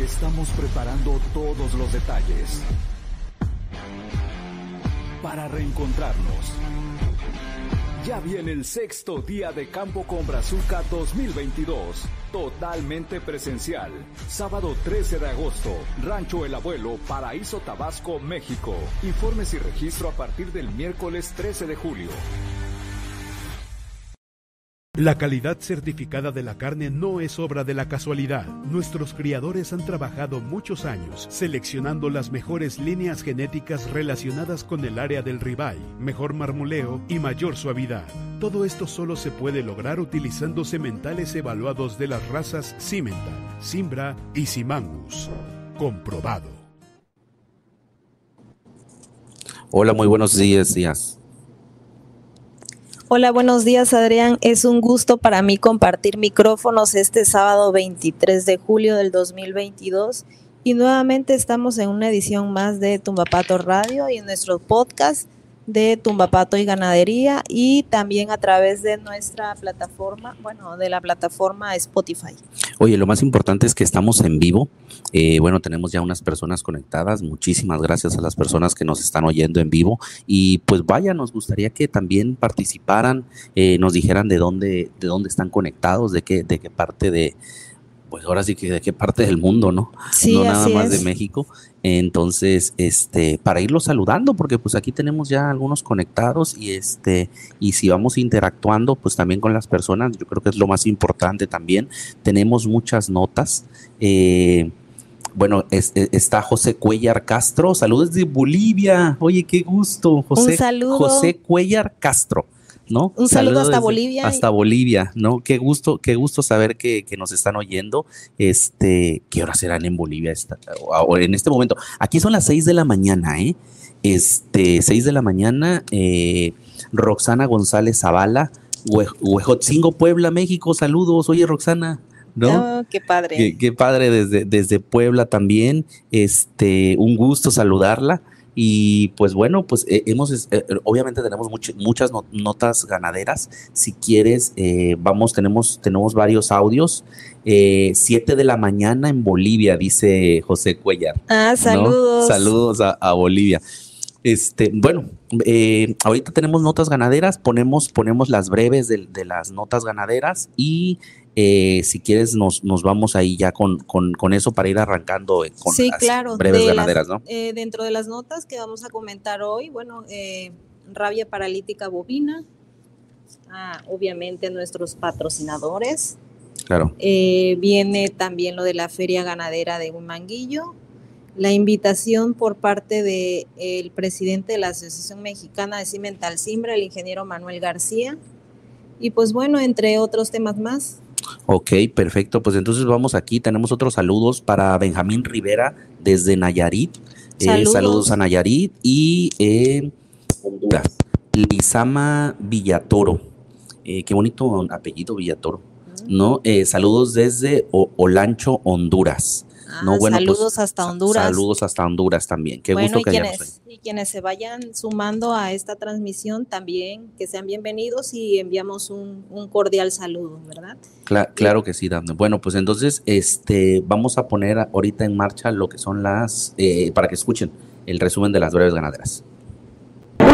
Estamos preparando todos los detalles para reencontrarnos. Ya viene el sexto día de Campo con Brazuca 2022. Totalmente presencial. Sábado 13 de agosto. Rancho El Abuelo, Paraíso Tabasco, México. Informes y registro a partir del miércoles 13 de julio. La calidad certificada de la carne no es obra de la casualidad. Nuestros criadores han trabajado muchos años seleccionando las mejores líneas genéticas relacionadas con el área del ribeye, mejor marmoleo y mayor suavidad. Todo esto solo se puede lograr utilizando sementales evaluados de las razas Cimental, Simbra y Simangus. Comprobado. Hola, muy buenos días, días. Hola, buenos días Adrián. Es un gusto para mí compartir micrófonos este sábado 23 de julio del 2022 y nuevamente estamos en una edición más de Tumbapato Radio y en nuestro podcast de Tumbapato y Ganadería y también a través de nuestra plataforma, bueno, de la plataforma Spotify. Oye, lo más importante es que estamos en vivo. Eh, bueno, tenemos ya unas personas conectadas. Muchísimas gracias a las personas que nos están oyendo en vivo. Y pues vaya, nos gustaría que también participaran, eh, nos dijeran de dónde, de dónde están conectados, de qué, de qué parte de, pues ahora sí que de qué parte del mundo, ¿no? Sí, no nada así más es. de México. Entonces, este, para irlos saludando, porque pues aquí tenemos ya algunos conectados y este, y si vamos interactuando, pues también con las personas, yo creo que es lo más importante también. Tenemos muchas notas. eh, bueno, es- es- está José Cuellar Castro, saludos de Bolivia. Oye, qué gusto, José. Un saludo. José Cuellar Castro. ¿No? Un saludo hasta Bolivia. Hasta Bolivia, ¿no? Qué gusto, qué gusto saber que, que nos están oyendo. Este, ¿qué horas serán en Bolivia esta- o- en este momento? Aquí son las seis de la mañana, ¿eh? Este, seis de la mañana, eh, Roxana González Zavala, Hue- Huejotzingo, Puebla, México, saludos. Oye, Roxana, ¿no? Oh, qué padre. Qué, qué padre desde, desde Puebla también. Este, un gusto saludarla. Y pues bueno, pues eh, hemos, eh, obviamente tenemos much- muchas no- notas ganaderas. Si quieres, eh, vamos, tenemos, tenemos varios audios. Eh, siete de la mañana en Bolivia, dice José Cuellar. Ah, ¿no? saludos. Saludos a, a Bolivia. Este, bueno, eh, ahorita tenemos notas ganaderas, ponemos, ponemos las breves de, de las notas ganaderas y eh, si quieres nos, nos vamos ahí ya con, con, con eso para ir arrancando eh, con Sí, las claro. breves las- ganaderas, ¿no? eh, dentro de las notas que vamos a comentar hoy, bueno, eh, rabia paralítica bovina, ah, obviamente nuestros patrocinadores. Claro. Eh, viene también lo de la Feria Ganadera de Huimanguillo, la invitación por parte del el presidente de la Asociación Mexicana de Cimental Simbra, el ingeniero Manuel García, y pues bueno, entre otros temas más. Ok, perfecto. Pues entonces vamos aquí. Tenemos otros saludos para Benjamín Rivera desde Nayarit. Eh, Saludos. a Nayarit y eh, Honduras. Lizama Villatoro. Eh, qué bonito apellido Villatoro. ¿no? Eh, saludos desde O- Olancho, Honduras. Ah, No, bueno, pues, saludos hasta Honduras. Saludos hasta Honduras también. Qué bueno, gusto y que hayamos quienes, y quienes se vayan sumando a esta transmisión también, que sean bienvenidos y enviamos un, un cordial saludo, ¿verdad? Cla- claro que sí, Dafne. Bueno, pues entonces este, vamos a poner ahorita en marcha lo que son las, eh, para que escuchen el resumen de las breves ganaderas.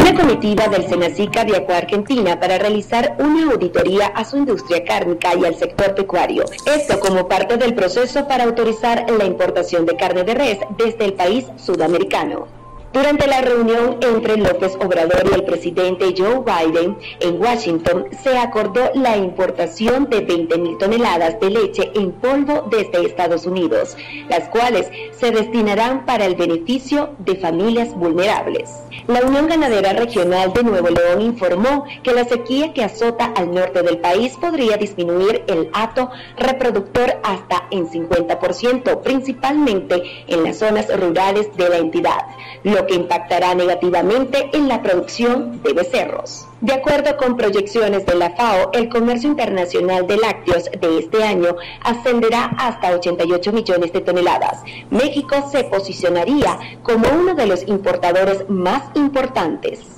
Una comitiva del Senacica viajó a Argentina para realizar una auditoría a su industria cárnica y al sector pecuario. Esto como parte del proceso para autorizar la importación de carne de res desde el país sudamericano. Durante la reunión entre López Obrador y el presidente Joe Biden en Washington, se acordó la importación de 20.000 toneladas de leche en polvo desde Estados Unidos, las cuales se destinarán para el beneficio de familias vulnerables. La Unión Ganadera Regional de Nuevo León informó que la sequía que azota al norte del país podría disminuir el hato reproductor hasta en 50%, principalmente en las zonas rurales de la entidad, que impactará negativamente en la producción de becerros. De acuerdo con proyecciones de la FAO, el comercio internacional de lácteos de este año ascenderá hasta 88 millones de toneladas. México se posicionaría como uno de los importadores más importantes.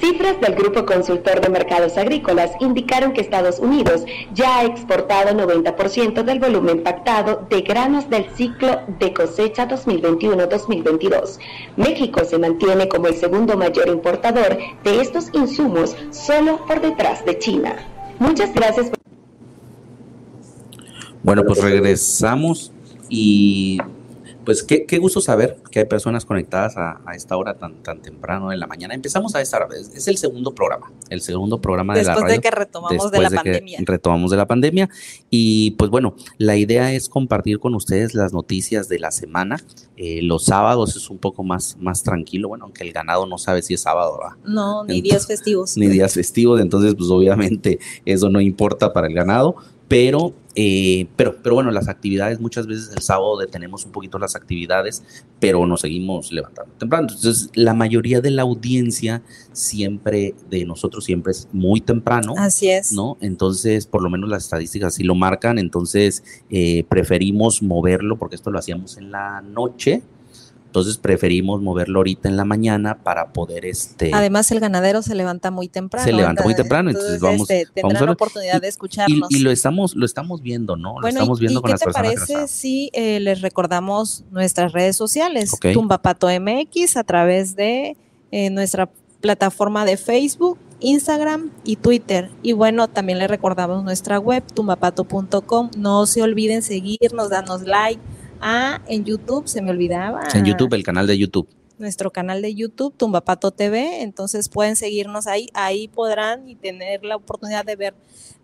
Cifras del Grupo Consultor de Mercados Agrícolas indicaron que Estados Unidos ya ha exportado 90% del volumen pactado de granos del ciclo de cosecha 2021-2022. México se mantiene como el segundo mayor importador de estos insumos, solo por detrás de China. Muchas gracias. Bueno, pues regresamos y pues qué, gusto saber que hay personas conectadas a, esta hora tan, tan temprano en la mañana. Empezamos a esta vez, es el segundo programa, el segundo programa de la radio. Después de que retomamos de la pandemia. retomamos de la pandemia. Y pues bueno, la idea es compartir con ustedes las noticias de la semana. Eh, los sábados es un poco más, más tranquilo, bueno, aunque el ganado no sabe si es sábado. No, ni días festivos. Ni días festivos, entonces pues obviamente eso no importa para el ganado pero, eh, pero, pero bueno, las actividades, muchas veces el sábado detenemos un poquito las actividades, pero nos seguimos levantando temprano. Entonces, la mayoría de la audiencia siempre, de nosotros siempre es muy temprano. Así es. ¿No? Entonces, por lo menos las estadísticas así lo marcan, entonces eh, preferimos moverlo, porque esto lo hacíamos en la noche, entonces preferimos moverlo ahorita en la mañana para poder este. Además el ganadero se levanta muy temprano. Se levanta muy temprano, entonces, vamos. Este, tendrán la oportunidad de escucharnos. Y, lo estamos, lo estamos viendo, ¿no? Lo estamos viendo con ¿qué las te personas. parece si eh, les recordamos nuestras redes sociales? Tumbapato MX a través de eh, nuestra plataforma de Facebook, Instagram y Twitter. Y bueno, también les recordamos nuestra web, tumbapato.com. No se olviden seguirnos, danos like Ah, en YouTube, se me olvidaba. En YouTube, el canal de YouTube. Nuestro canal de YouTube, Tumbapato TV, entonces pueden seguirnos ahí, ahí podrán y tener la oportunidad de ver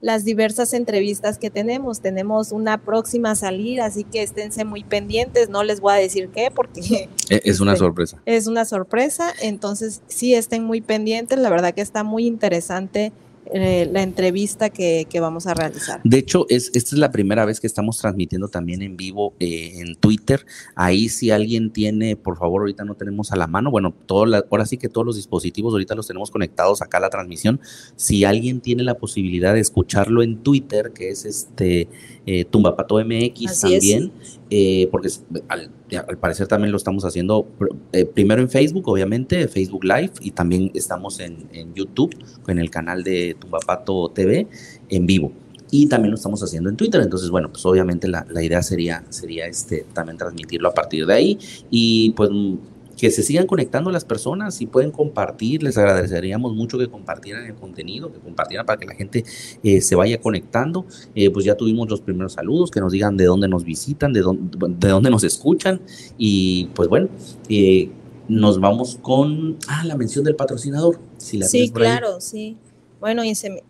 las diversas entrevistas que tenemos. Tenemos una próxima salida, así que esténse muy pendientes, no les voy a decir qué porque... E, es una este, sorpresa. Es una sorpresa, entonces sí estén muy pendientes, la verdad que está muy interesante eh, la entrevista que, vamos a realizar. De hecho, es, esta es la primera vez que estamos transmitiendo también en vivo eh, en Twitter. Ahí si alguien tiene, por favor, ahorita no tenemos a la mano, bueno, todo ahora sí que todos los dispositivos ahorita los tenemos conectados acá a la transmisión. Si alguien tiene la posibilidad de escucharlo en Twitter, que es este eh, Tumbapato MX también, eh, porque al, parecer también lo estamos haciendo eh, primero en Facebook, obviamente, Facebook Live, y también estamos en, YouTube, en el canal de Tumbapato TV, en vivo. Y también lo estamos haciendo en Twitter. Entonces, bueno, pues obviamente la, la idea sería, sería este, también transmitirlo a partir de ahí. Y pues que se sigan conectando las personas y pueden compartir. Les agradeceríamos mucho que compartieran el contenido, que compartieran para que la gente eh, se vaya conectando. Eh, pues ya tuvimos los primeros saludos, que nos digan de dónde nos visitan, de dónde, de dónde nos escuchan. Y pues bueno, eh, nos vamos con ah, la mención del patrocinador. Si la sí, claro, sí. Bueno,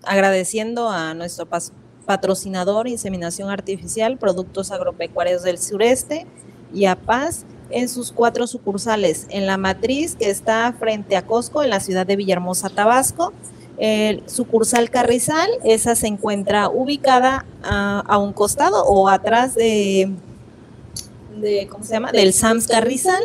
agradeciendo a nuestro patrocinador, Inseminación Artificial, Productos Agropecuarios del Sureste y a Paz en sus cuatro sucursales. En la matriz, que está frente a Costco, en la ciudad de Villahermosa, Tabasco. El sucursal Carrizal, esa se encuentra ubicada a, un costado o atrás de, de, ¿cómo se llama? Del Sams Carrizal.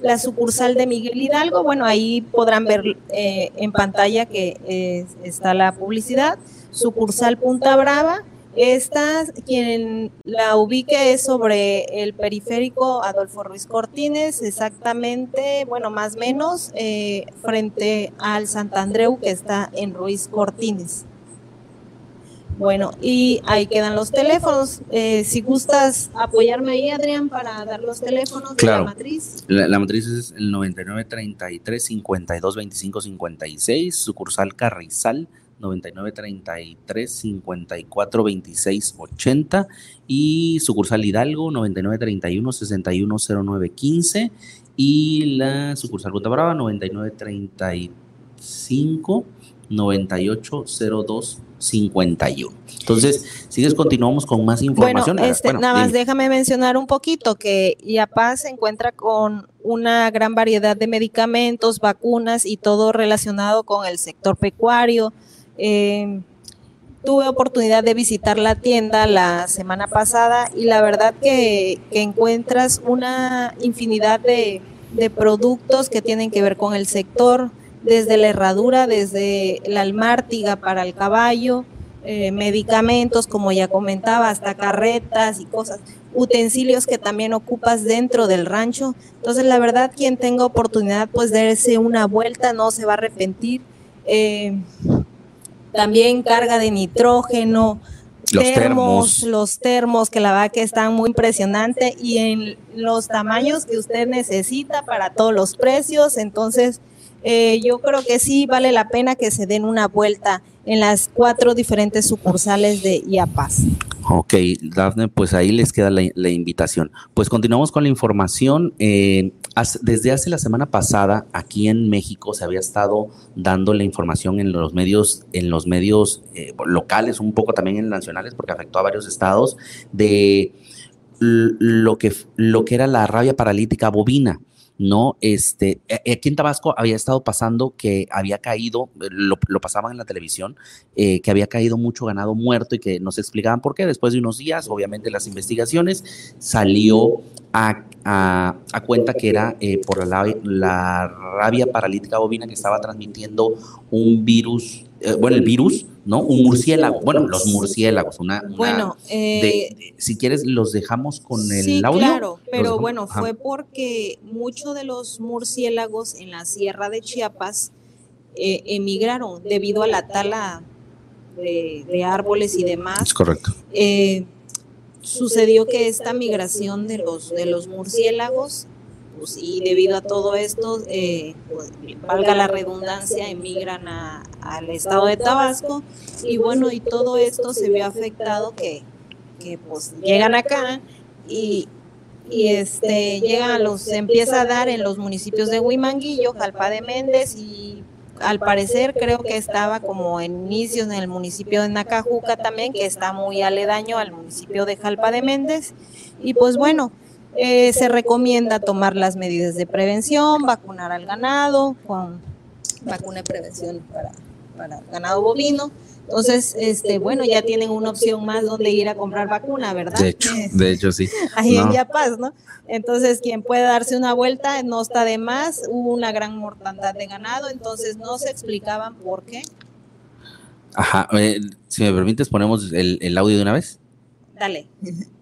La sucursal de Miguel Hidalgo, bueno, ahí podrán ver eh, en pantalla que eh, está la publicidad. Sucursal Punta Brava, esta, quien la ubique es sobre el periférico Adolfo Ruiz Cortines, exactamente, bueno, más o menos, eh, frente al Santandreu que está en Ruiz Cortines. Bueno, y ahí quedan los teléfonos. Eh, si gustas apoyarme ahí, Adrián, para dar los teléfonos de la matriz. La, la, matriz es el 9933 52 25 56, sucursal Carrizal 9933 54 26 80 y sucursal Hidalgo 9931 6109 15 y la sucursal Punta Brava 9935 9802 51. Entonces, sigues, continuamos con más información. Bueno, este, nada más déjame mencionar un poquito que IAPAS se encuentra con una gran variedad de medicamentos, vacunas y todo relacionado con el sector pecuario, eh, tuve oportunidad de visitar la tienda la semana pasada y la verdad que, encuentras una infinidad de, productos que tienen que ver con el sector, desde la herradura, desde la almártiga para el caballo, eh, medicamentos, como ya comentaba, hasta carretas y cosas, utensilios que también ocupas dentro del rancho. Entonces, la verdad, quien tenga oportunidad, pues, de darse una vuelta, no se va a arrepentir eh, también carga de nitrógeno, Los termos, termos. los termos, que la verdad que están muy impresionantes y en los tamaños que usted necesita para todos los precios. Entonces, eh, yo creo que sí vale la pena que se den una vuelta en las cuatro diferentes sucursales de IAPAS. Ok, Dafne, pues ahí les queda la, la invitación. Pues continuamos con la información. Eh, desde hace la semana pasada, aquí en México se había estado dando la información en los medios, en los medios eh, locales, un poco también en nacionales, porque afectó a varios estados, de lo que, lo que era la rabia paralítica bovina. No, este, eh, aquí en Tabasco había estado pasando que había caído, eh, lo, lo pasaban en la televisión, eh, que había caído mucho ganado muerto y que no se explicaban por qué. Después de unos días, obviamente las investigaciones, salió a, a- a cuenta que era eh, por la, la rabia paralítica bovina que estaba transmitiendo un virus, eh, bueno, el virus, ¿no? Un murciélago, bueno, los murciélagos, una... una Bueno, eh, de- si quieres, los dejamos con el sí, audio. claro, pero dejamos- bueno, ajá. fue porque muchos de los murciélagos en la sierra de Chiapas eh, emigraron debido a la tala de, de árboles y demás. Es correcto. Eh, sucedió que esta migración de los, de los murciélagos, pues, y debido a todo esto, pues, valga la redundancia, emigran a- al estado de Tabasco, y bueno, y todo esto se vio afectado que, que pues llegan acá y, y este llegan a los, se empieza a dar en los municipios de Huimanguillo, Jalpa de Méndez y al parecer creo que estaba como en inicios en el municipio de Nacajuca también, que está muy aledaño al municipio de Jalpa de Méndez. Y pues bueno, eh, se recomienda tomar las medidas de prevención, vacunar al ganado con vacuna de prevención para, para ganado bovino. Entonces, este, bueno, ya tienen una opción más donde ir a comprar vacuna, ¿verdad? De hecho, de hecho sí. ahí en. Yapaz, ¿no? Entonces, quien puede darse una vuelta no está de más. Hubo una gran mortandad de ganado, entonces no se explicaban por qué. Ajá, eh, si me permites, ponemos el, el audio de una vez. Dale.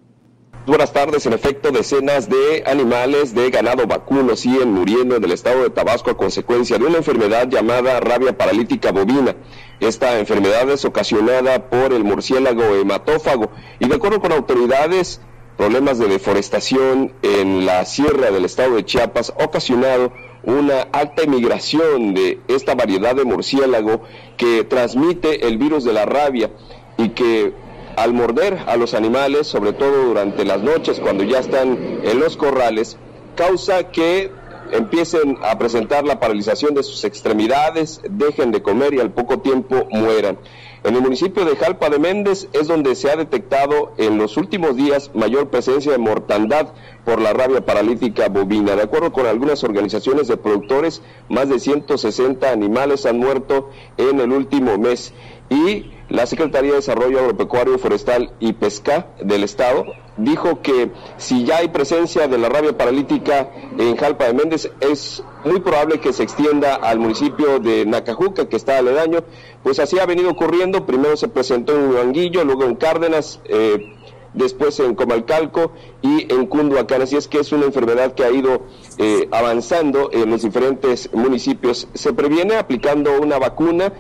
Buenas tardes. En efecto, decenas de animales de ganado vacuno siguen muriendo en el estado de Tabasco a consecuencia de una enfermedad llamada rabia paralítica bovina. Esta enfermedad es ocasionada por el murciélago hematófago y de acuerdo con autoridades, problemas de deforestación en la sierra del estado de Chiapas ha ocasionado una alta emigración de esta variedad de murciélago que transmite el virus de la rabia y que al morder a los animales, sobre todo durante las noches cuando ya están en los corrales, causa que empiecen a presentar la paralización de sus extremidades, dejen de comer y al poco tiempo mueran. En el municipio de Jalpa de Méndez es donde se ha detectado en los últimos días mayor presencia de mortandad por la rabia paralítica bovina. De acuerdo con algunas organizaciones de productores, más de 160 animales han muerto en el último mes y la Secretaría de Desarrollo Agropecuario, Forestal y Pesca del Estado dijo que si ya hay presencia de la rabia paralítica en Jalpa de Méndez, es muy probable que se extienda al municipio de Nacajuca, que está aledaño. Pues así ha venido ocurriendo. Primero se presentó en Huanguillo, luego en Cárdenas. eh, después en Comalcalco y en Cunduacán. Así es que es una enfermedad que ha ido eh, avanzando en los diferentes municipios. Se previene aplicando una vacuna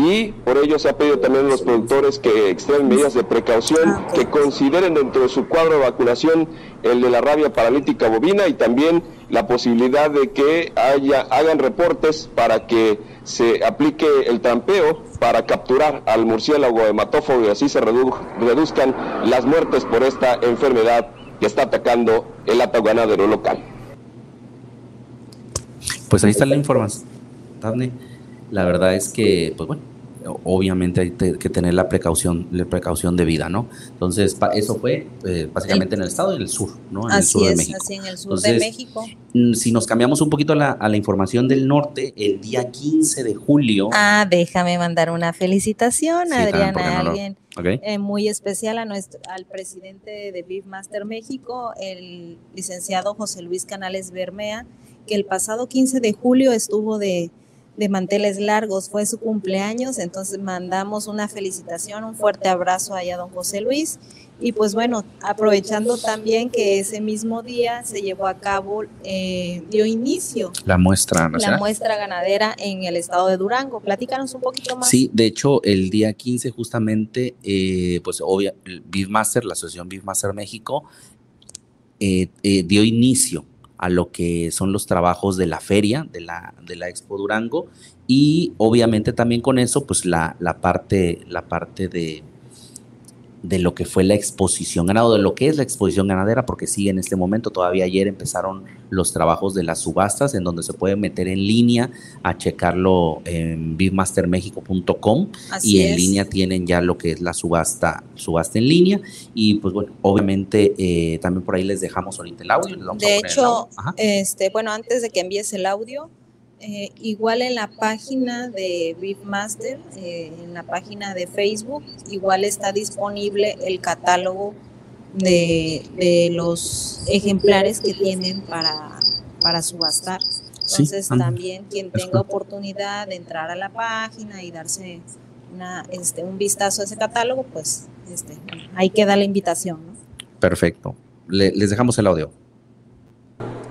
y por ello se ha pedido también a los productores que extremen medidas de precaución, que consideren dentro de su cuadro de vacunación el de la rabia paralítica bovina y también la posibilidad de que haya, hagan reportes para que se aplique el trampeo para capturar al murciélago hematófago y así se redu- reduzcan las muertes por esta enfermedad que está atacando el hato ganadero local. Pues ahí está la información, Dafne. La verdad es que, pues bueno, obviamente hay que tener la precaución, la precaución de vida, ¿no? Entonces, eso fue eh, básicamente en el estado y en el sur, ¿no? En el Así sur de es, México. así en el sur de Entonces, México. Mm, Si nos cambiamos un poquito a la, a la información del norte, el día 15 de julio. Ah, déjame mandar una felicitación, Sí, Adriana, ¿por qué no a lo- alguien eh, muy especial a nuestro, al presidente de Beefmaster México, el licenciado José Luis Canales Bermea, que el pasado 15 de julio estuvo de, de manteles largos, fue su cumpleaños, entonces mandamos una felicitación, un fuerte abrazo allá a don José Luis Y pues bueno, aprovechando también que ese mismo día se llevó a cabo, eh, dio inicio la muestra la muestra ganadera en el estado de Durango. Platícanos un poquito más. Sí, de hecho, el día 15 justamente, eh, pues obvia, Beefmaster, la Asociación Beefmaster México, eh, eh, dio inicio a lo que son los trabajos de la feria, de la, de la Expo Durango, y obviamente también con eso, pues la, la parte, la parte de, de lo que fue la exposición ganadera, de lo que es la exposición ganadera, porque sí, en este momento, todavía ayer empezaron los trabajos de las subastas, en donde se puede meter en línea a checarlo en bigmastermexico.com y en línea tienen ya lo que es la subasta, subasta en línea. Y pues bueno, obviamente eh, también por ahí les dejamos ahorita el audio. de hecho, este, bueno, antes de que envíes el audio, eh, igual en la página de Beefmaster, eh, en la página de Facebook, igual está disponible el catálogo de, los ejemplares que tienen para, para subastar. Entonces también quien tenga oportunidad de entrar a la página y darse una, este, un vistazo a ese catálogo, pues este, ahí queda la invitación. Perfecto. les dejamos el audio.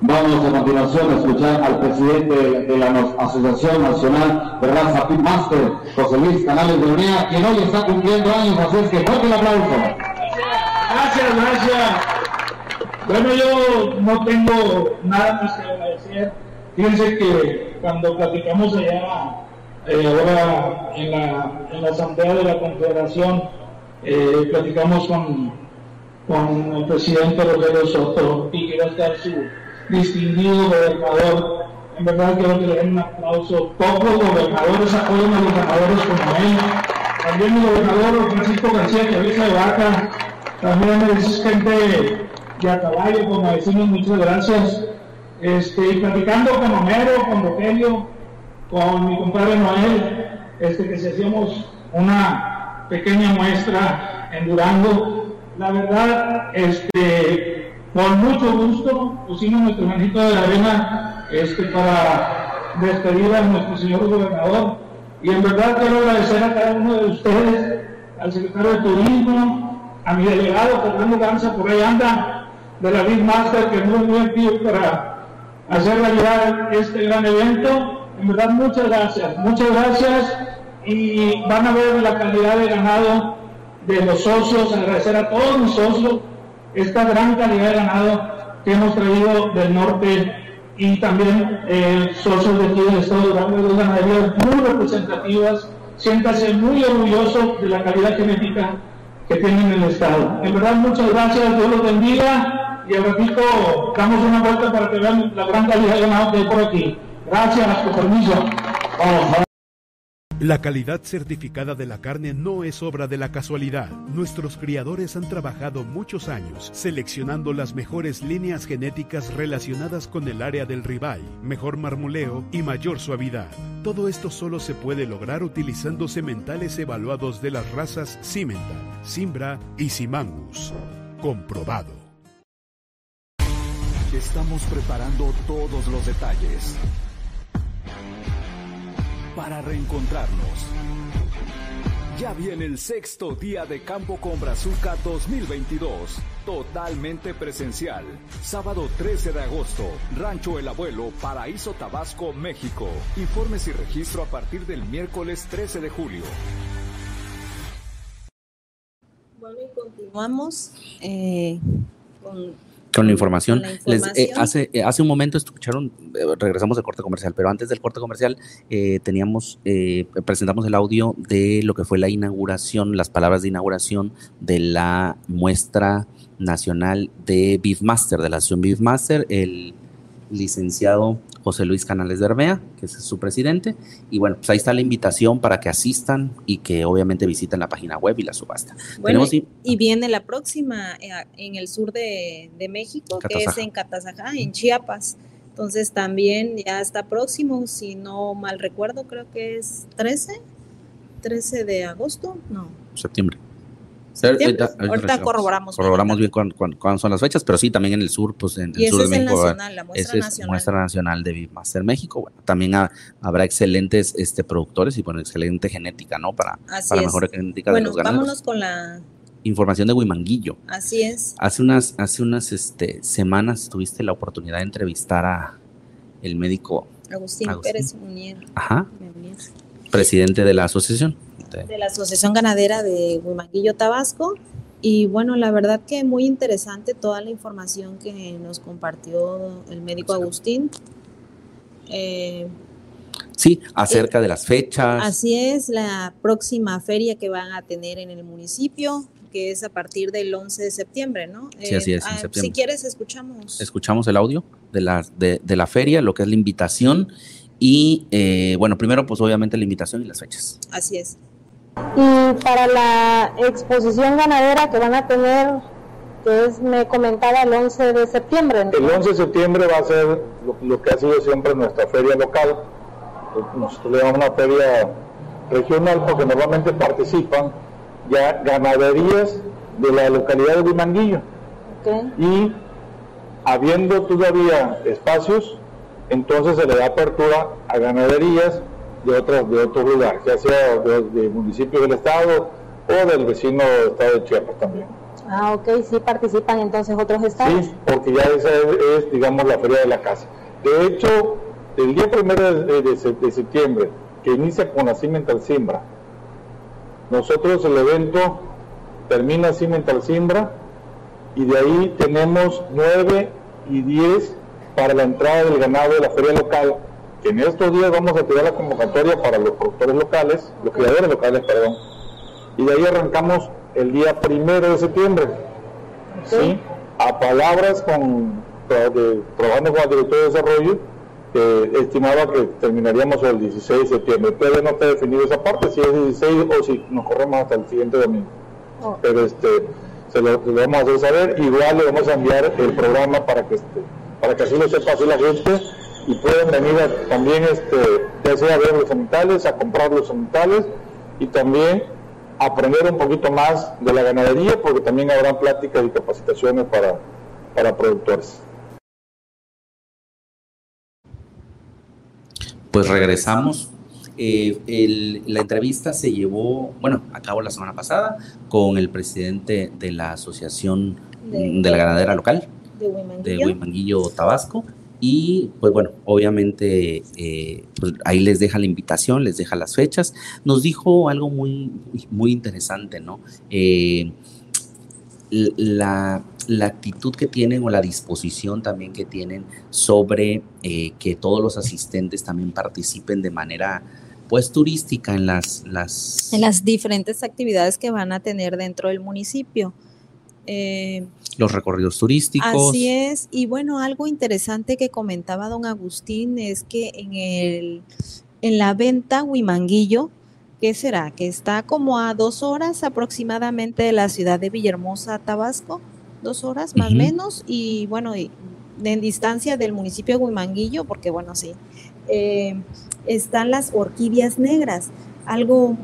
Vamos a continuación a escuchar al presidente de la Asociación Nacional de Raza Pitmaster, José Luis Canales de Unea, quien hoy está cumpliendo años, así es que fuerte el aplauso. Gracias, gracias. Bueno, yo no tengo nada más que agradecer. Fíjense que cuando platicamos allá, eh, ahora en la, en la, Asamblea de la Confederación, eh, platicamos con, con el presidente Rogelio Soto y quiero estar su distinguido gobernador. En verdad quiero que le den un aplauso. Pocos gobernadores apoyan a los ganadores como él. También mi gobernador Francisco García Cabeza de Vaca. También es gente de a caballo, como decimos, muchas gracias. Este, y platicando con Homero, con Rogelio, con mi compadre Noel, este, que si hacíamos una pequeña muestra en Durango, la verdad, este, con mucho gusto pusimos nuestro manito de arena este, para despedir a nuestro señor gobernador. Y en verdad quiero agradecer a cada uno de ustedes, al secretario de Turismo, a mi delegado Fernando Ganza, por ahí anda, de la Big Master, que muy, muy activo para hacer realidad este gran evento. En verdad, muchas gracias, muchas gracias. Y van a ver la calidad de ganado de los socios, agradecer a todos mis socios esta gran calidad de ganado que hemos traído del norte y también socios de aquí del Estado de Durango, dos ganaderías muy representativas. Siéntase muy orgulloso de la calidad genética que tienen en el Estado. En verdad, muchas gracias, Dios los bendiga y al ratito damos una vuelta para que vean la gran calidad de ganado que hay por aquí. Gracias, por permiso. Vamos. La calidad certificada de la carne no es obra de la casualidad. Nuestros criadores han trabajado muchos años seleccionando las mejores líneas genéticas relacionadas con el área del ribeye, mejor marmoleo y mayor suavidad. Todo esto solo se puede lograr utilizando sementales evaluados de las razas Cimental, Simbra y Simangus. Comprobado. Estamos preparando todos los detalles para reencontrarnos. Ya viene el sexto día de Campo con Brazuca 2022, totalmente presencial. Sábado 13 de agosto, Rancho El Abuelo, Paraíso Tabasco, México. Informes y registro a partir del miércoles 13 de julio. Bueno, y continuamos eh, con con la información. Eh, hace, eh, hace un momento escucharon, eh, regresamos del corte comercial, pero antes del corte comercial teníamos, presentamos el audio de lo que fue la inauguración, las palabras de inauguración de la muestra nacional de Beefmaster, de la asociación Beefmaster, el licenciado José Luis Canales de Hermea, que es su presidente. Y bueno, pues ahí está la invitación para que asistan y que obviamente visiten la página web y la subasta. Bueno, y, viene la próxima eh, en el sur de, México, que es en Catazajá, en Chiapas. Entonces también ya está próximo, si no mal recuerdo, creo que es 13, 13 de agosto, no. Septiembre. Ahorita corroboramos. Corroboramos bien cuándo son las fechas, pero sí, también en el sur, pues en el sur de México. Nacional, la muestra nacional. Es muestra nacional de México. Bueno, también habrá excelentes este, productores y bueno, excelente genética, ¿no? Para, para mejor genética de los ganados. vámonos con la información de Huimanguillo. Así es. Hace unas, hace unas este, semanas tuviste la oportunidad de entrevistar a el médico Agustín, Pérez Munier. Ajá. Presidente de la asociación. De la Asociación Ganadera de Huimanguillo, Tabasco. Y bueno, la verdad que muy interesante toda la información que nos compartió el médico Agustín. Eh, sí, acerca de las fechas. Así es, la próxima feria que van a tener en el municipio, que es a partir del 11 de septiembre, ¿no? Sí, así es, en ah, septiembre. Si quieres, escuchamos. Escuchamos el audio de la, de, de la feria, lo que es la invitación. Y eh, bueno, primero, pues obviamente la invitación y las fechas. Así es. Y para la exposición ganadera que van a tener, que es, me comentaba, el 11 de septiembre. El 11 de septiembre va a ser lo, lo que ha sido siempre nuestra feria local. Nosotros le llamamos una feria regional porque normalmente participan ya ganaderías de la localidad de Huimanguillo. Okay. Y habiendo todavía espacios, entonces se le da apertura a ganaderías de otros, de otros lugares, ya sea de, de municipios del estado o del vecino estado de Chiapas también. Ah, ok, sí participan entonces otros estados. Sí, porque ya esa es, es, digamos, la feria de la casa. De hecho, el día primero de, de, de septiembre, que inicia con la Cimental Simbra, nosotros el evento termina Cimental Simbra y de ahí tenemos 9 y 10 para la entrada del ganado de la feria local, que en estos días vamos a tirar la convocatoria para los productores locales, los criadores locales, perdón, y de ahí arrancamos el día primero de septiembre, ¿sí? A palabras con, de, trabajando con el director de desarrollo, eh, estimaba que terminaríamos el 16 de septiembre. Todavía no está definido esa parte, si es 16 o si nos corremos hasta el siguiente domingo. Oh. Pero este, se lo, lo, vamos a hacer saber. Igual le vamos a enviar el programa para que, este, para que así lo sepa así la gente y puedan venir a, también, este, ya sea a ver los sanitales, a comprar los sanitales y también aprender un poquito más de la ganadería, porque también habrá pláticas y capacitaciones para, para productores. Pues regresamos. Eh, el, la entrevista se llevó, bueno, a cabo la semana pasada con el presidente de la Asociación de, de la Ganadera Local de Huimanguillo, de Huimanguillo Tabasco. Y pues bueno, obviamente eh, pues ahí les deja la invitación, les deja las fechas. Nos dijo algo muy, muy interesante, ¿no? Eh, la, la, actitud que tienen o la disposición también que tienen sobre eh, que todos los asistentes también participen de manera pues turística en las, las... En las diferentes actividades que van a tener dentro del municipio. Eh, los recorridos turísticos. Así es, y bueno, algo interesante que comentaba don Agustín es que en, el, en la venta Huimanguillo, ¿qué será? Que está como a dos horas aproximadamente de la ciudad de Villahermosa, Tabasco, dos horas más o uh -huh. menos, y bueno, y en distancia del municipio de Huimanguillo, porque bueno, sí, eh, están las orquídeas negras algo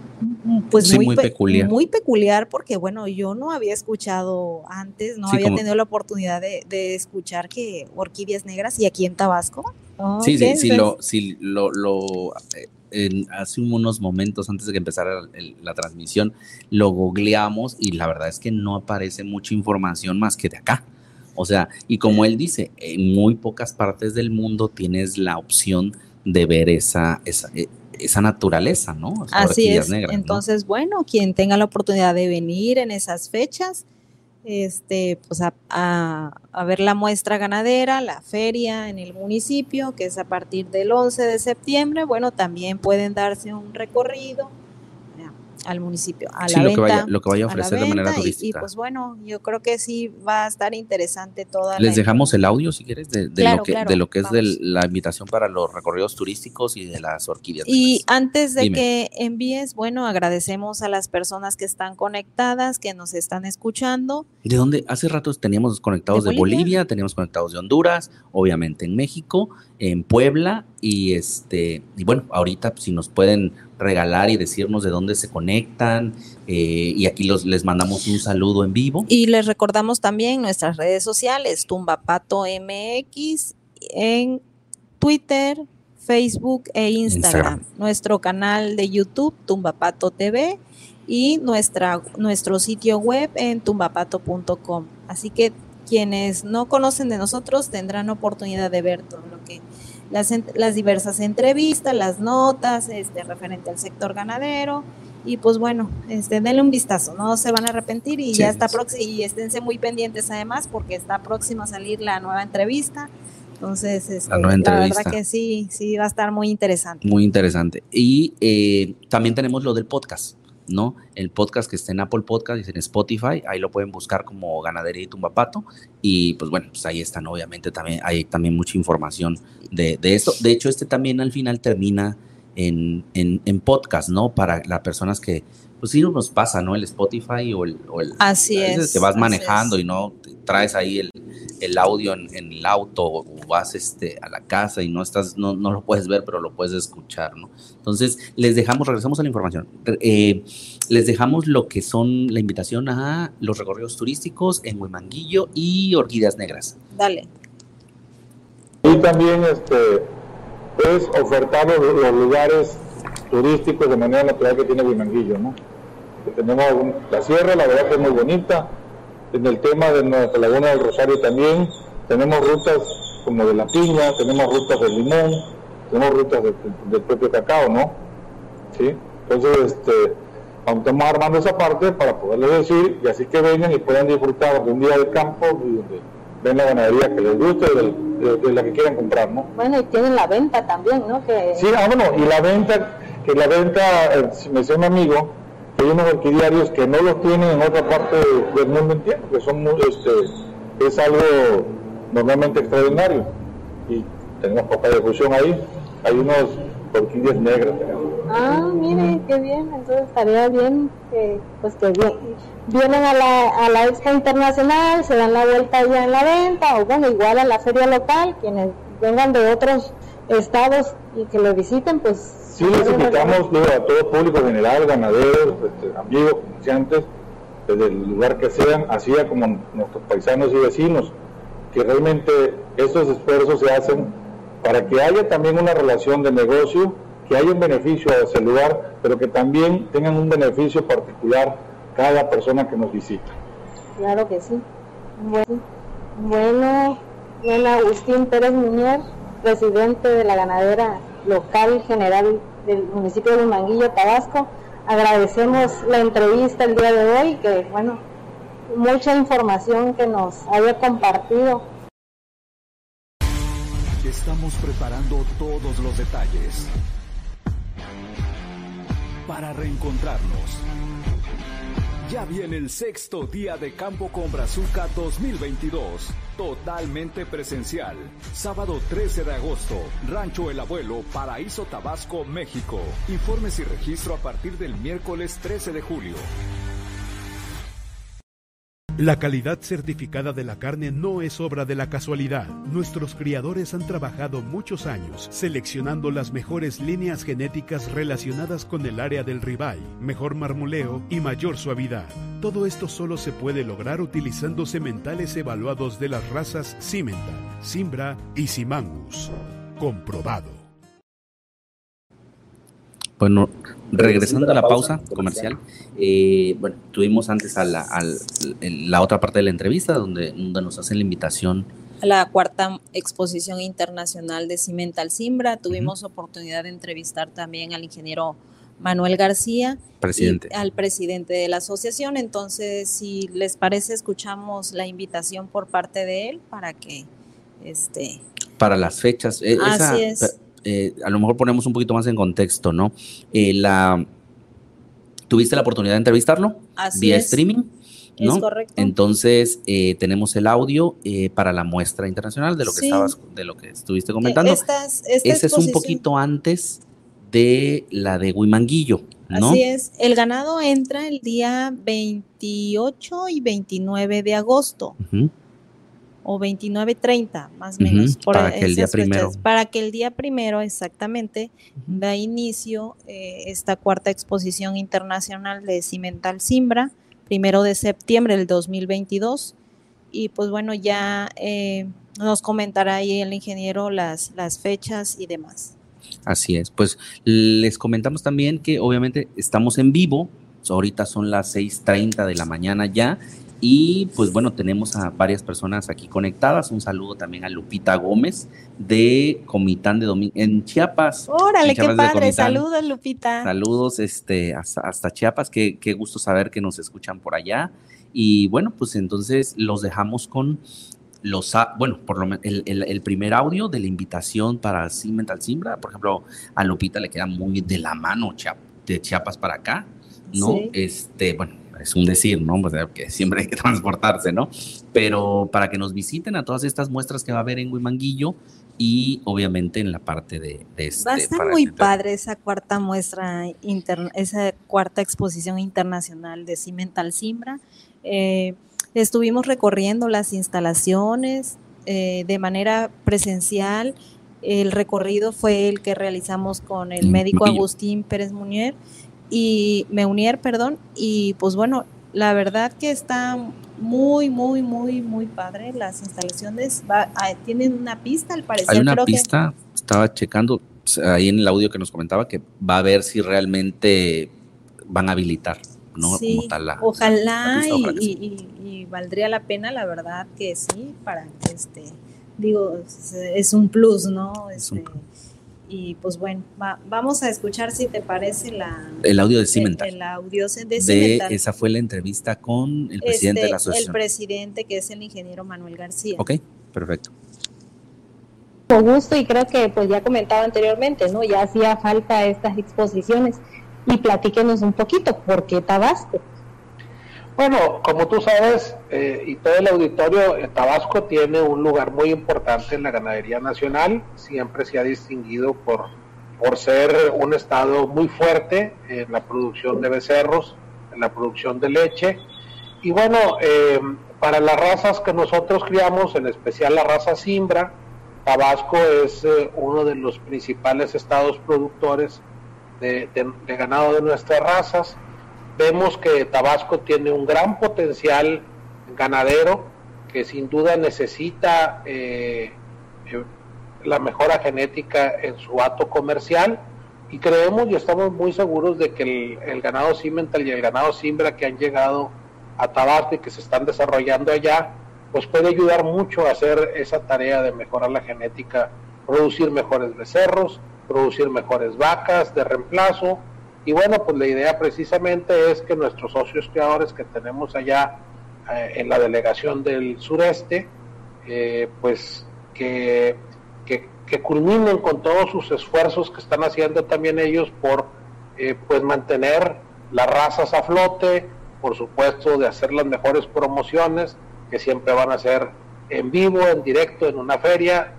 pues sí, muy, muy, peculiar. muy peculiar porque bueno, yo no había escuchado antes, no sí, había como... tenido la oportunidad de, de, escuchar que orquídeas negras y aquí en Tabasco. Oh, sí, sí, sí, lo, sí, lo, lo en, hace unos momentos antes de que empezara el, la transmisión, lo googleamos y la verdad es que no aparece mucha información más que de acá. O sea, y como él dice, en muy pocas partes del mundo tienes la opción de ver esa, esa, esa naturaleza, ¿no? Así es. Negras, Entonces, ¿no? bueno, quien tenga la oportunidad de venir en esas fechas, este, pues a, a, a, ver la muestra ganadera, la feria en el municipio, que es a partir del 11 de septiembre, bueno, también pueden darse un recorrido al municipio, a sí, la lo venta. Que vaya, lo que vaya a ofrecer a de manera turística. Y, pues bueno, yo creo que sí va a estar interesante toda Les dejamos el audio, si quieres, de, de claro, lo, que, claro, de lo que es de la invitación para los recorridos turísticos y de las orquídeas. Y antes de Dime. que envíes, bueno, agradecemos a las personas que están conectadas, que nos están escuchando. ¿De dónde? Hace rato teníamos conectados de, ¿De Bolivia? Bolivia? teníamos conectados de Honduras, obviamente en México, en Puebla y este y bueno, ahorita pues, si nos pueden regalar y decirnos de dónde se conectan eh, y aquí los, les mandamos un saludo en vivo. Y les recordamos también nuestras redes sociales, Tumbapato MX en Twitter, Facebook e Instagram. Instagram. Nuestro canal de YouTube, Tumbapato TV y nuestra, nuestro sitio web en tumbapato.com. Así que quienes no conocen de nosotros tendrán oportunidad de ver todo lo que las, las diversas entrevistas, las notas este, referente al sector ganadero. Y pues bueno, este, denle un vistazo, no se van a arrepentir y ya está próximo, y esténse muy pendientes además porque está próximo a salir la nueva entrevista. Entonces, este, la, nueva entrevista. verdad que sí, sí va a estar muy interesante. Muy interesante. Y eh, también tenemos lo del podcast. ¿No? El podcast que está en Apple Podcast y en Spotify, ahí lo pueden buscar como Ganadería y Tumbapato. Y pues bueno, pues ahí están, obviamente también hay también mucha información de, de esto. De hecho, este también al final termina en, en, podcast, ¿no? Para las personas que, pues sí nos pasa, ¿no? El Spotify o el... así es. Que vas manejando y no traes ahí el, el audio en, el auto o vas este, a la casa y no estás, no, no, lo puedes ver, pero lo puedes escuchar, ¿no? Entonces, les dejamos, regresamos a la información. Eh, les dejamos lo que son la invitación a los recorridos turísticos en Huimanguillo y Orquídeas Negras. Dale. Y también este es ofertar los, lugares turísticos de manera natural que tiene Huimanguillo, ¿no? tenemos la sierra, la verdad que es muy bonita, en el tema de nuestra laguna del Rosario también, tenemos rutas como de la piña, tenemos rutas del limón, tenemos rutas del propio cacao, ¿no? ¿Sí? Entonces, este, estamos armando esa parte para poderles decir y así que vengan y puedan disfrutar de un día de campo y donde ven la ganadería que les guste de, la que quieran comprar, ¿no? Bueno, y tienen la venta también, ¿no? Que... Sí, ah, bueno, y la venta, que la venta, eh, me decía un amigo, hay unos orquidiarios que no los tienen en otra parte del mundo entero, que son este, es algo normalmente extraordinario. Y tenemos poca difusión ahí. Hay unos orquídeas negras. Ah, mire, qué bien. Entonces estaría bien que, pues que vienen a la, a la Expo Internacional, se dan la vuelta allá en la venta, o bueno, igual a la feria local, quienes vengan de otros estados y que lo visiten, pues Sí, les invitamos a todo público general, ganaderos, este, amigos, comerciantes, desde el lugar que sean, así como nuestros paisanos y vecinos, que realmente estos esfuerzos se hacen para que haya también una relación de negocio, que haya un beneficio a ese lugar, pero que también tengan un beneficio particular cada persona que nos visita. Claro que sí. Bueno, bueno, Agustín Pérez Muñer, presidente de la ganadera local general del municipio de Manguillo, Tabasco. Agradecemos la entrevista el día de hoy, que bueno, mucha información que nos haya compartido. Estamos preparando todos los detalles para reencontrarnos ya viene el sexto día de Campo con Brazuca 2022. Totalmente presencial. Sábado 13 de agosto. Rancho El Abuelo, Paraíso Tabasco, México. Informes y registro a partir del miércoles 13 de julio. La calidad certificada de la carne no es obra de la casualidad. Nuestros criadores han trabajado muchos años seleccionando las mejores líneas genéticas relacionadas con el área del ribeye, mejor marmoleo y mayor suavidad. Todo esto solo se puede lograr utilizando sementales evaluados de las razas Cimental, Simbra y Simangus. Comprobado. Bueno, regresando a la pausa comercial, eh, bueno, tuvimos antes a la, la, otra parte de la entrevista donde, nos hacen la invitación. A la cuarta exposición internacional de Cimental Simbra, tuvimos oportunidad de entrevistar también al ingeniero Manuel García, presidente. al presidente de la asociación. Entonces, si les parece, escuchamos la invitación por parte de él para que este para las fechas. Eh, Así es eh, a lo mejor ponemos un poquito más en contexto, ¿no? Eh, la, ¿Tuviste la oportunidad de entrevistarlo? vía streaming. ¿no? Es correcto. Entonces eh, tenemos el audio para la muestra internacional de lo que estabas, de lo que estuviste comentando. Ese es un poquito antes de la de Huimanguillo. ¿no? Así es. El ganado entra el día 28 y 29 de agosto o 29.30 más o menos. para que el día primero. Para que el día primero exactamente da inicio eh, esta cuarta exposición internacional de Cimental Simbra, primero de septiembre del 2022. Y pues bueno, ya eh, nos comentará ahí el ingeniero las, las fechas y demás. Así es, pues les comentamos también que obviamente estamos en vivo ahorita son las 6.30 de la mañana ya. Y pues bueno, tenemos a varias personas aquí conectadas. Un saludo también a Lupita Gómez de Comitán de Domingo en Chiapas. Órale, qué padre. Saludos, Lupita. Saludos este, hasta, Chiapas. Qué, qué gusto saber que nos escuchan por allá. Y bueno, pues entonces los dejamos con los, bueno, por lo el, el, primer audio de la invitación para Cimental Simbra, por ejemplo, a Lupita le queda muy de la mano de Chiapas para acá, ¿no? Este, bueno, es un decir, ¿no? Pues, que siempre hay que transportarse, ¿no? Pero para que nos visiten a todas estas muestras que va a haber en Huimanguillo y obviamente en la parte de, este. Va a estar muy padre esa cuarta muestra, interna, esa cuarta exposición internacional de Cimental Simbra. Eh, estuvimos recorriendo las instalaciones eh, de manera presencial. El recorrido fue el que realizamos con el médico Agustín Pérez Munier y Meunier, perdón, y pues bueno, la verdad que está muy, muy, muy, muy padre. Las instalaciones ah, tienen una pista, al parecer. Hay una pista, estaba checando ahí en el audio que nos comentaba que va a ver si realmente van a habilitar. ¿no? Sí, ojalá y, valdría la pena, la verdad que sí, para este, digo, es un plus, ¿no? Este, y pues bueno, vamos a escuchar si te parece la... El audio de Cimental. El, audio de Cimental. esa fue la entrevista con el presidente de la este, asociación. El presidente que es el ingeniero Manuel García. Ok, perfecto. Con gusto y creo que pues ya comentaba anteriormente, ¿no? Ya hacía falta estas exposiciones y platíquenos un poquito, ¿por qué Tabasco? Bueno, como tú sabes, eh, y todo el auditorio, eh, Tabasco tiene un lugar muy importante en la ganadería nacional, siempre se ha distinguido por, por ser un estado muy fuerte en la producción de becerros, en la producción de leche, y bueno, eh, para las razas que nosotros criamos, en especial la raza Simbra, Tabasco es uno de los principales estados productores de, ganado de nuestras razas. Vemos que Tabasco tiene un gran potencial ganadero que sin duda necesita eh, eh, la mejora genética en su hato comercial y creemos y estamos muy seguros de que el, ganado cimental y el ganado simbra que han llegado a Tabasco y que se están desarrollando allá, pues puede ayudar mucho a hacer esa tarea de mejorar la genética, producir mejores becerros, producir mejores vacas de reemplazo. Y bueno, pues la idea precisamente es que nuestros socios creadores que tenemos allá eh, en la delegación del sureste, eh, pues que, que, culminen con todos sus esfuerzos que están haciendo también ellos por eh, pues mantener las razas a flote, por supuesto de hacer las mejores promociones que siempre van a ser en vivo, en directo, en una feria.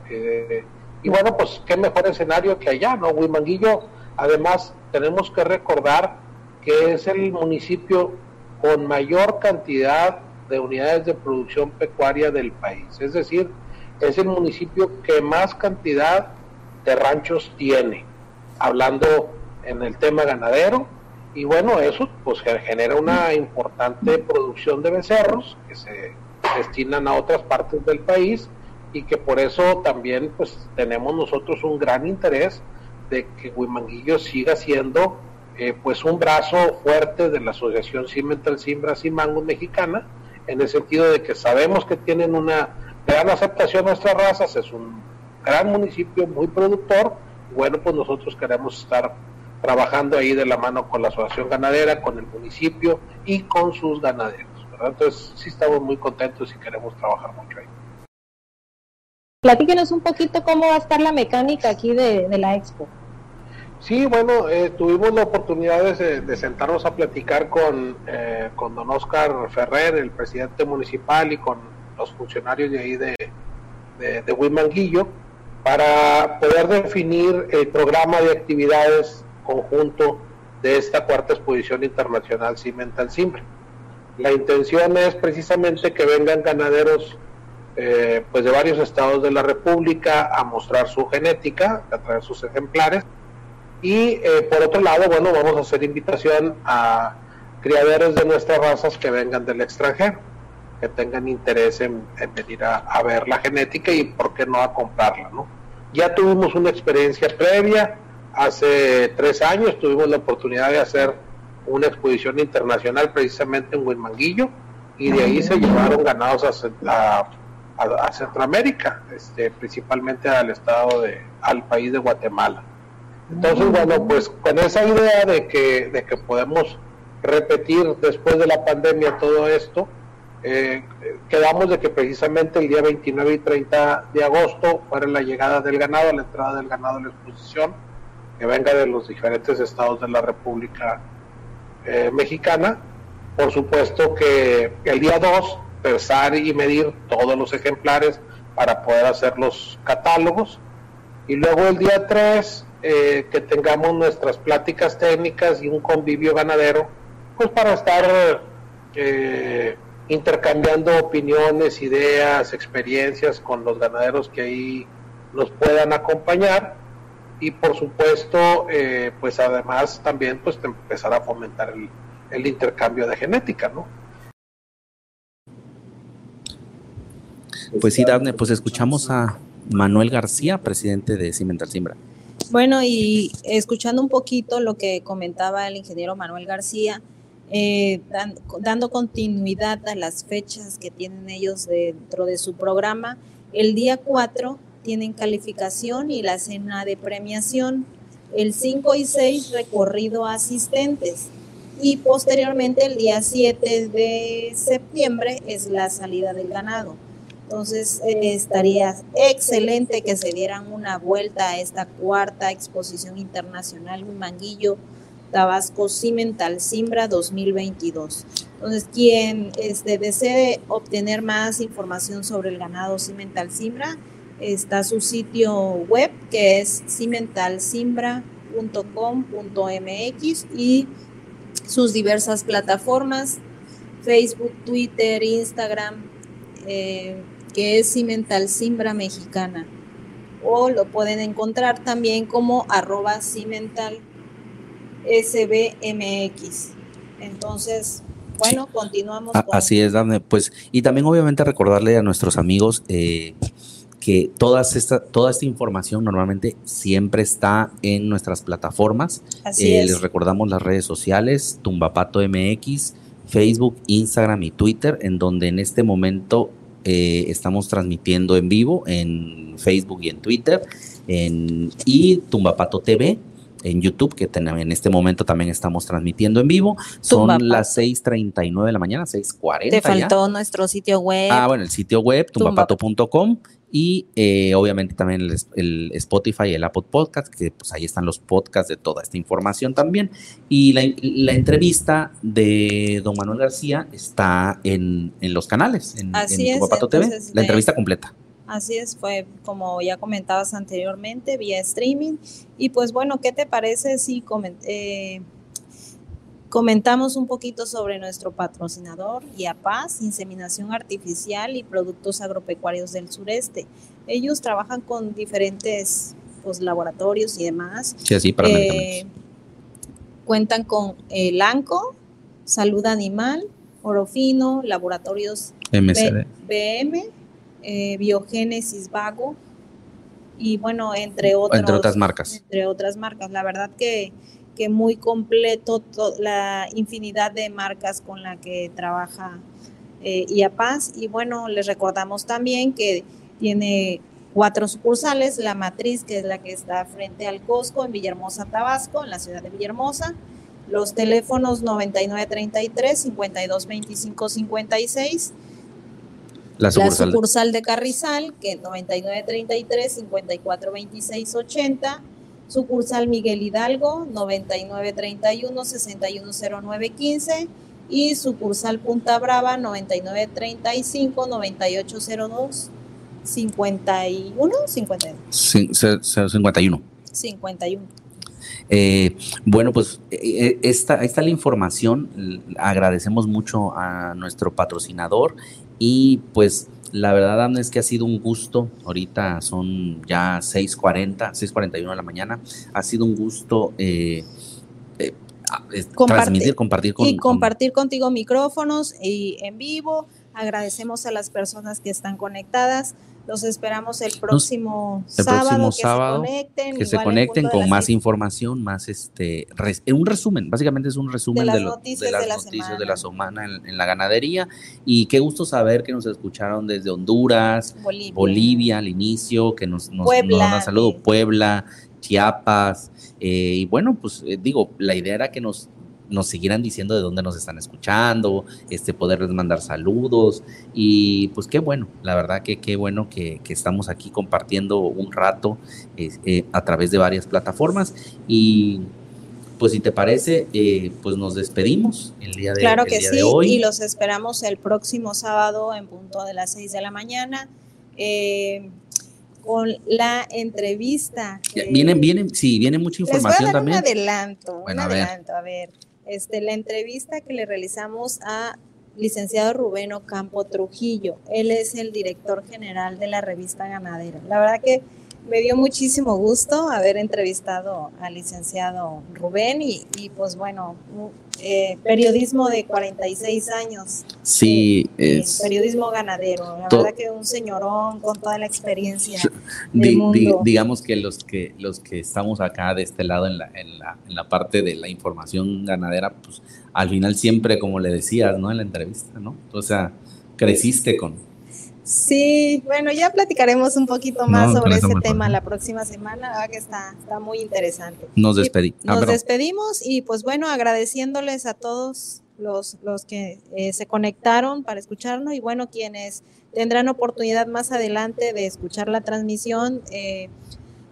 Y bueno, pues qué mejor escenario que allá, ¿no? Huimanguillo, además, tenemos que recordar que es el municipio con mayor cantidad de unidades de producción pecuaria del país. Es decir, es el municipio que más cantidad de ranchos tiene, hablando en el tema ganadero. Y bueno, eso pues genera una importante producción de becerros que se destinan a otras partes del país y que por eso también pues tenemos nosotros un gran interés de que Huimanguillo siga siendo eh, pues un brazo fuerte de la Asociación Cimental Simbras y Mexicana, en el sentido de que sabemos que tienen una gran aceptación nuestras razas, es un gran municipio muy productor, bueno pues nosotros queremos estar trabajando ahí de la mano con la Asociación Ganadera, con el municipio y con sus ganaderos. Entonces sí estamos muy contentos y queremos trabajar mucho ahí. Platíquenos un poquito cómo va a estar la mecánica aquí de, la expo. Sí, bueno, eh, tuvimos la oportunidad de, sentarnos a platicar con, eh, con don Oscar Ferrer, el presidente municipal, y con los funcionarios de ahí de, de, Huimanguillo, para poder definir el programa de actividades conjunto de esta cuarta exposición internacional Cimental Simbre. La intención es precisamente que vengan ganaderos eh, pues de varios estados de la República a mostrar su genética, a traer sus ejemplares. Y eh, por otro lado, bueno, vamos a hacer invitación a criaderos de nuestras razas que vengan del extranjero, que tengan interés en, venir a, ver la genética y por qué no a comprarla, ¿no? Ya tuvimos una experiencia previa, hace tres años tuvimos la oportunidad de hacer una exposición internacional precisamente en Huimanguillo y de ahí se llevaron ganados a, a, Centroamérica, este, principalmente al estado de, al país de Guatemala. Entonces, bueno, pues con esa idea de que, de que podemos repetir después de la pandemia todo esto, eh, quedamos de que precisamente el día 29 y 30 de agosto fuera la llegada del ganado, la entrada del ganado a la exposición, que venga de los diferentes estados de la República eh, Mexicana. Por supuesto que el día 2 pesar y medir todos los ejemplares para poder hacer los catálogos. Y luego el día 3 eh, que tengamos nuestras pláticas técnicas y un convivio ganadero, pues para estar eh, intercambiando opiniones, ideas, experiencias con los ganaderos que ahí nos puedan acompañar y por supuesto eh, pues además también pues empezar a fomentar el, el intercambio de genética, ¿no? Pues sí, Daphne, pues escuchamos a Manuel García, presidente de Cimental Simbra. Bueno, y escuchando un poquito lo que comentaba el ingeniero Manuel García, eh, dando continuidad a las fechas que tienen ellos dentro de su programa. El día 4 tienen calificación y la cena de premiación. El 5 y 6 recorrido a asistentes. Y posteriormente el día 7 de septiembre es la salida del ganado. Entonces eh, estaría excelente que se dieran una vuelta a esta cuarta exposición internacional Manguillo Tabasco Cimental Simbra 2022. Entonces, quien este, desee obtener más información sobre el ganado Cimental Simbra, está su sitio web que es cimentalsimbra.com.mx y sus diversas plataformas, Facebook, Twitter, Instagram, eh, que es Cimental Simbra Mexicana. O lo pueden encontrar también como arroba cimental SBMX. Entonces, bueno, continuamos. Así es, Dame. Pues, y también obviamente recordarle a nuestros amigos eh, que todas esta, toda esta información normalmente siempre está en nuestras plataformas. Así eh, Les recordamos las redes sociales, Tumbapato MX, Facebook, Instagram y Twitter, en donde en este momento eh, estamos transmitiendo en vivo en Facebook y en Twitter, en, y Tumbapato TV en YouTube, que en este momento también estamos transmitiendo en vivo. Son las 6.39 de la mañana, 6.40. Te faltó nuestro sitio web. Ah, bueno, el sitio web, tumbapato.com y eh, obviamente también el, Spotify y el Apple Podcast, que pues ahí están los podcasts de toda esta información también. Y la, entrevista de don Manuel García está en, los canales, en, Tumbapato TV, la entrevista completa. Así es, fue como ya comentabas anteriormente, vía streaming. Y pues bueno, ¿qué te parece si eh, comentamos un poquito sobre nuestro patrocinador, IAPAS, Inseminación Artificial y Productos Agropecuarios del Sureste? Ellos trabajan con diferentes pues, laboratorios y demás. Sí, así para eh, Cuentan con el ANCO, Salud Animal, Orofino, Laboratorios BM eh, Biogénesis Vago y bueno, entre otras entre otras marcas. Entre otras marcas. La verdad que, que muy completo la infinidad de marcas con la que trabaja eh, IAPAS. Y bueno, les recordamos también que tiene cuatro sucursales, la matriz que es la que está frente al Costco en Villahermosa, Tabasco, en la ciudad de Villahermosa. Los teléfonos 9933 5225 56 la sucursal. de Carrizal, que es 9933-542680. Sucursal Miguel Hidalgo, 9931-610915. Y sucursal Punta Brava, 9935-9802. 51, 51. 51. 51. bueno, pues eh, esta, esta la información. Agradecemos mucho a nuestro patrocinador y pues la verdad, es que ha sido un gusto. Ahorita son ya 6:40, 6:41 de la mañana. Ha sido un gusto eh, eh, transmitir, compartir con. Y compartir contigo micrófonos y en vivo. Agradecemos a las personas que están conectadas. Los esperamos el próximo el sábado. próximo que sábado se conecten, que se conecten de con las más información, más este res- un resumen, básicamente es un resumen las de, lo- de noticias las de la noticias de la semana en, en la ganadería y qué gusto saber que nos escucharon desde Honduras, Bolivia. Bolivia al inicio, que nos, nos, Puebla, nos mandan saludo, Puebla, Chiapas, eh, y bueno, pues eh, digo, la idea era que nos, nos siguieran diciendo de dónde nos están escuchando, este, poderles mandar saludos, y pues qué bueno, la verdad que qué bueno que, que estamos aquí compartiendo un rato eh, eh, a través de varias plataformas, y pues si te parece, eh, pues nos despedimos el día de, Claro el que día sí, de hoy. y los esperamos el próximo sábado en punto de las 6 de la mañana eh, con la entrevista. Ya, que- Viene, viene, sí, viene mucha Les voy a información dar también. un adelanto, Bueno, un a ver. adelanto, a ver. Este, la entrevista que le realizamos a licenciado Rubén Ocampo Trujillo. Él es el director general de la revista Ganadera. La verdad que me dio muchísimo gusto haber entrevistado al licenciado Rubén y, y, pues bueno, eh, periodismo de 46 años, Sí, eh, es. periodismo ganadero. La verdad que un señorón con toda la experiencia Di- del di- mundo. digamos que los que los que estamos acá de este lado en la, en la, en la parte de la información ganadera, pues al final siempre, como le decías, ¿no? En la entrevista, ¿no? O sea, creciste con... Sí, bueno, ya platicaremos un poquito más No, sobre ese tema la próxima semana, que está, está muy interesante. Nos despedí. Ah, Nos perdón. despedimos y pues bueno, agradeciéndoles a todos los, los que eh, se conectaron para escucharnos y bueno, quienes tendrán oportunidad más adelante de escuchar la transmisión, eh,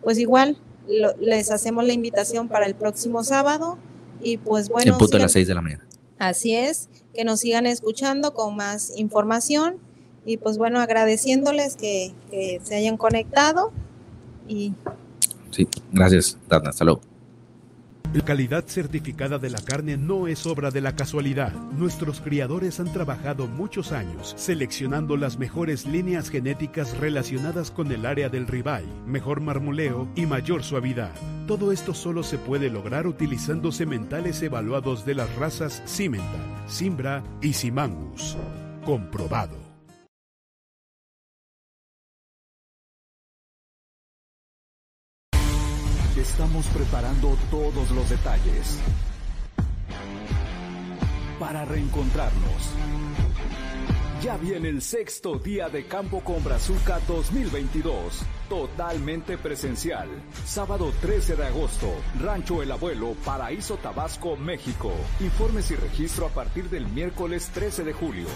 pues igual lo- les hacemos la invitación para el próximo sábado y pues bueno, en punto sigan- las 6 de la mañana. Así es, que nos sigan escuchando con más información y pues bueno, agradeciéndoles que, que se hayan conectado y Sí, gracias, Dana. Hasta luego. La calidad certificada de la carne no es obra de la casualidad. Nuestros criadores han trabajado muchos años seleccionando las mejores líneas genéticas relacionadas con el área del ribeye, mejor marmoleo y mayor suavidad. Todo esto solo se puede lograr utilizando sementales evaluados de las razas Cimental, Simbra y Simangus. Comprobado. Estamos preparando todos los detalles para reencontrarnos. Ya viene el sexto día de Campo con Brazuca 2022, totalmente presencial. Sábado 13 de agosto, Rancho El Abuelo, Paraíso Tabasco, México. Informes y registro a partir del miércoles 13 de julio.